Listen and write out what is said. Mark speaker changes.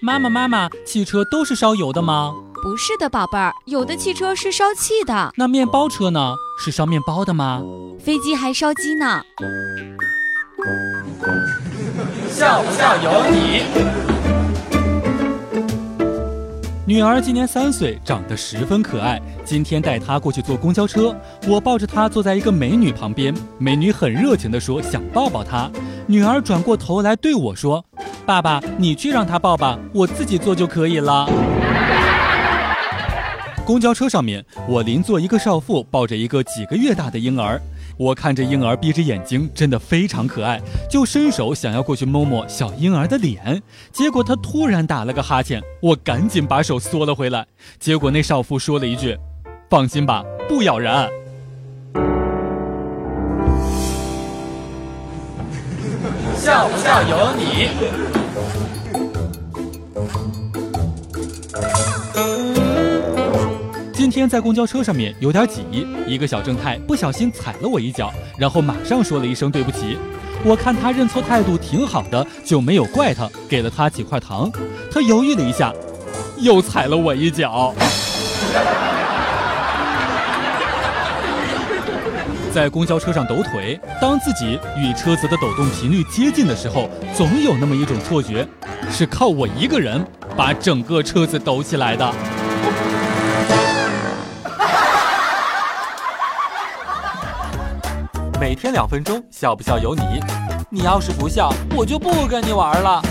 Speaker 1: 妈妈，妈妈，汽车都是烧油的吗？
Speaker 2: 不是的，宝贝儿，有的汽车是烧气的。
Speaker 1: 那面包车呢？是烧面包的吗？
Speaker 2: 飞机还烧鸡呢。
Speaker 3: 笑不笑由你。
Speaker 1: 女儿今年三岁，长得十分可爱。今天带她过去坐公交车，我抱着她坐在一个美女旁边，美女很热情地说想抱抱她。女儿转过头来对我说：“爸爸，你去让他抱吧，我自己坐就可以了。”公交车上面，我邻座一个少妇抱着一个几个月大的婴儿。我看着婴儿闭着眼睛，真的非常可爱，就伸手想要过去摸摸小婴儿的脸，结果他突然打了个哈欠，我赶紧把手缩了回来。结果那少妇说了一句：“放心吧，不咬人。”
Speaker 3: 笑不笑由你。
Speaker 1: 今天在公交车上面有点挤，一个小正太不小心踩了我一脚，然后马上说了一声对不起。我看他认错态度挺好的，就没有怪他，给了他几块糖。他犹豫了一下，又踩了我一脚。在公交车上抖腿，当自己与车子的抖动频率接近的时候，总有那么一种错觉，是靠我一个人把整个车子抖起来的。
Speaker 3: 每天两分钟，笑不笑由你。你要是不笑，我就不跟你玩了。